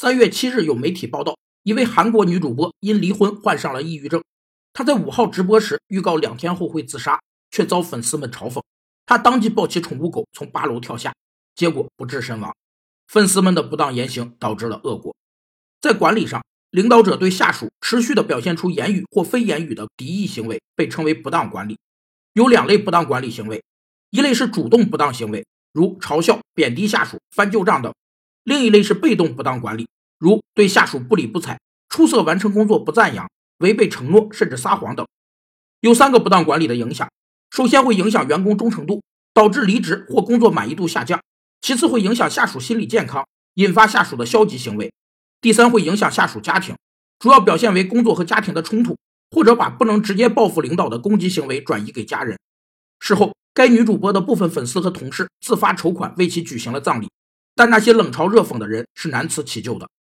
三月七日有媒体报道，一位韩国女主播因离婚患上了抑郁症。她在五号直播时预告两天后会自杀，却遭粉丝们嘲讽。她当即抱起宠物狗从八楼跳下，结果不治身亡。粉丝们的不当言行导致了恶果。在管理上，领导者对下属持续的表现出言语或非言语的敌意行为，被称为不当管理。有两类不当管理行为，一类是主动不当行为，如嘲笑、贬低下属、翻旧账等。另一类是被动不当管理，如对下属不理不睬、出色完成工作不赞扬、违背承诺甚至撒谎等。有三个不当管理的影响：首先会影响员工忠诚度，导致离职或工作满意度下降；其次会影响下属心理健康，引发下属的消极行为；第三会影响下属家庭，主要表现为工作和家庭的冲突，或者把不能直接报复领导的攻击行为转移给家人。事后，该女主播的部分粉丝和同事自发筹款为其举行了葬礼。但那些冷嘲热讽的人是难辞其咎的。